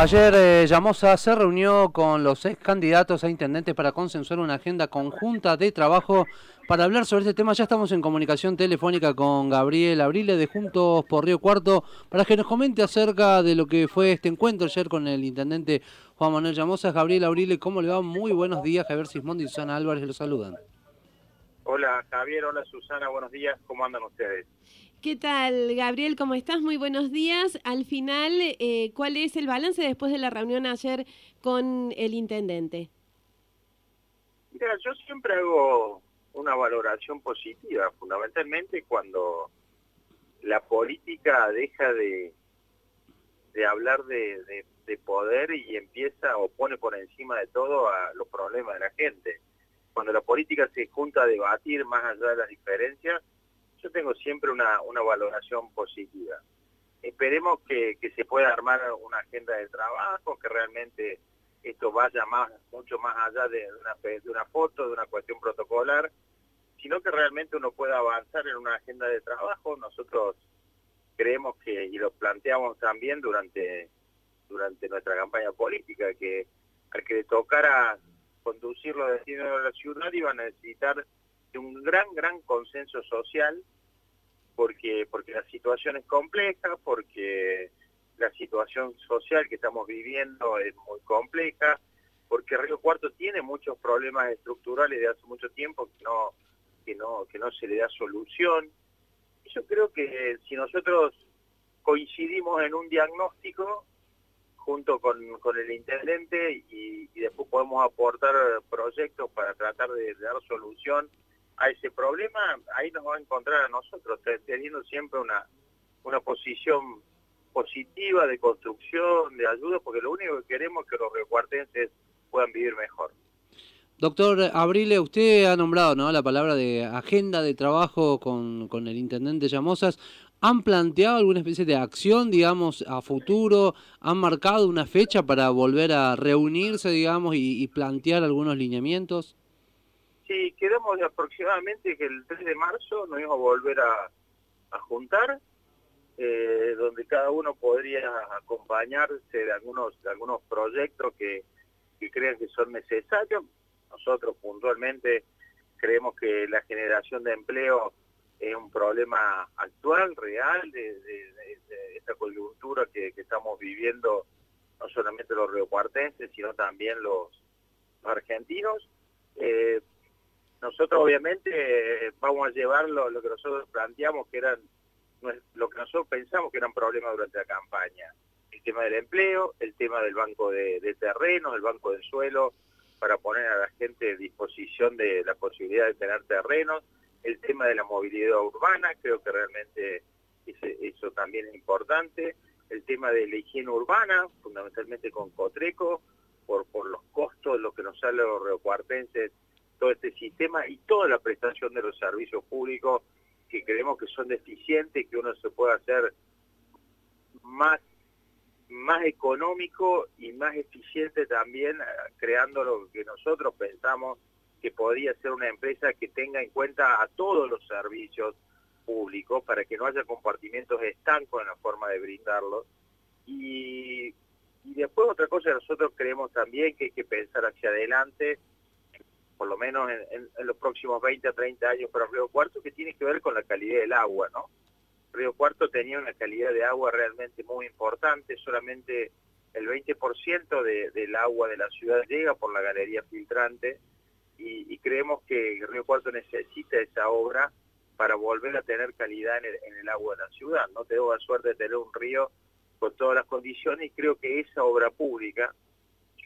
Ayer eh, se reunió con los ex candidatos a intendentes para consensuar una agenda conjunta de trabajo para hablar sobre este tema. Ya estamos en comunicación telefónica con Gabriel Abrile de Juntos por Río Cuarto para que nos comente acerca de lo que fue este encuentro ayer con el intendente Juan Manuel Llamosa. Gabriel Abrile, ¿cómo le va? Muy buenos días. Javier Sismondi y Susana Álvarez los saludan. Hola Javier, hola Susana, buenos días. ¿Cómo andan ustedes? ¿Qué tal, Gabriel? ¿Cómo estás? Muy buenos días. Al final, eh, ¿cuál es el balance después de la reunión ayer con el intendente? Mira, yo siempre hago una valoración positiva, fundamentalmente cuando la política deja de, de hablar de, de poder y empieza o pone por encima de todo a los problemas de la gente. Cuando la política se junta a debatir más allá de las diferencias, yo tengo siempre una, una valoración positiva. Esperemos que, que, se pueda armar una agenda de trabajo, que realmente esto vaya más mucho más allá de una, de una foto, de una cuestión protocolar, sino que realmente uno pueda avanzar en una agenda de trabajo. Nosotros creemos que, y lo planteamos también durante, durante nuestra campaña política, que al que le tocara conducir los destinos de la ciudad iba a necesitar de un gran, gran consenso social, porque, porque la situación es compleja, porque la situación social que estamos viviendo es muy compleja, porque Río Cuarto tiene muchos problemas estructurales de hace mucho tiempo que no, que no, que no se le da solución. Yo creo que si nosotros coincidimos en un diagnóstico junto con, con el intendente y, después podemos aportar proyectos para tratar de dar solución a ese problema, ahí nos va a encontrar a nosotros, teniendo siempre una, una posición positiva de construcción, de ayuda, porque lo único que queremos es que los recuartenses puedan vivir mejor. Doctor Abrile, usted ha nombrado ¿no? la palabra de agenda de trabajo con, con el intendente Llamosas. ¿Han planteado alguna especie de acción, digamos, a futuro? ¿Han marcado una fecha para volver a reunirse, digamos, y plantear algunos lineamientos? Sí, quedamos aproximadamente que el 3 de marzo nos íbamos a volver a, juntar, eh, donde cada uno podría acompañarse de algunos, de algunos proyectos que, que crean que son necesarios. Nosotros puntualmente creemos que la generación de empleo es un problema actual, real, de, de, de, de esta coyuntura que, estamos viviendo no solamente los riocuartenses, sino también los argentinos. Eh, nosotros obviamente vamos a llevar lo, que nosotros planteamos que eran, lo que nosotros pensamos que eran problemas durante la campaña. El tema del empleo, el tema del banco de, de terrenos, el banco de suelo, para poner a la gente a disposición de la posibilidad de tener terrenos, el tema de la movilidad urbana, creo que realmente eso también es importante, el tema de la higiene urbana, fundamentalmente con Cotreco, por, por los costos, lo que nos sale los reocuartenses todo este sistema y toda la prestación de los servicios públicos que creemos que son deficientes, que uno se puede hacer más, más económico y más eficiente también, eh, creando lo que nosotros pensamos que podría ser una empresa que tenga en cuenta a todos los servicios públicos para que no haya compartimentos estancos en la forma de brindarlos. Y, y después otra cosa, nosotros creemos también que hay que pensar hacia adelante por lo menos en, los próximos 20 a 30 años para Río Cuarto, que tiene que ver con la calidad del agua, ¿no? Río Cuarto tenía una calidad de agua realmente muy importante, solamente el 20% de, del agua de la ciudad llega por la galería filtrante y, creemos que Río Cuarto necesita esa obra para volver a tener calidad en el, en el agua de la ciudad. No tengo la suerte de tener un río con todas las condiciones y creo que esa obra pública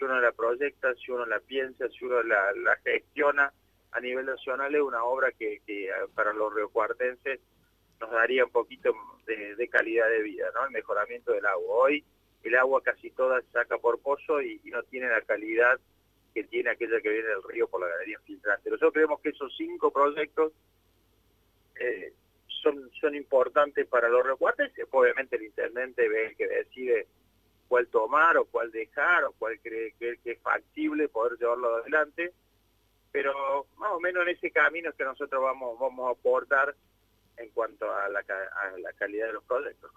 uno la proyecta, si uno la piensa, si uno la, la gestiona a nivel nacional, es una obra que, que para los riocuartenses nos daría un poquito de, calidad de vida, ¿no? El mejoramiento del agua. Hoy el agua casi toda se saca por pozo y, no tiene la calidad que tiene aquella que viene del río por la galería filtrante. Nosotros creemos que esos cinco proyectos eh, son, son importantes para los recuartenses, obviamente el intendente ve el que decide cuál tomar o cuál dejar o cuál cree que, es factible poder llevarlo adelante, pero más o menos en ese camino es que nosotros vamos, vamos a aportar en cuanto a la, la calidad de los proyectos.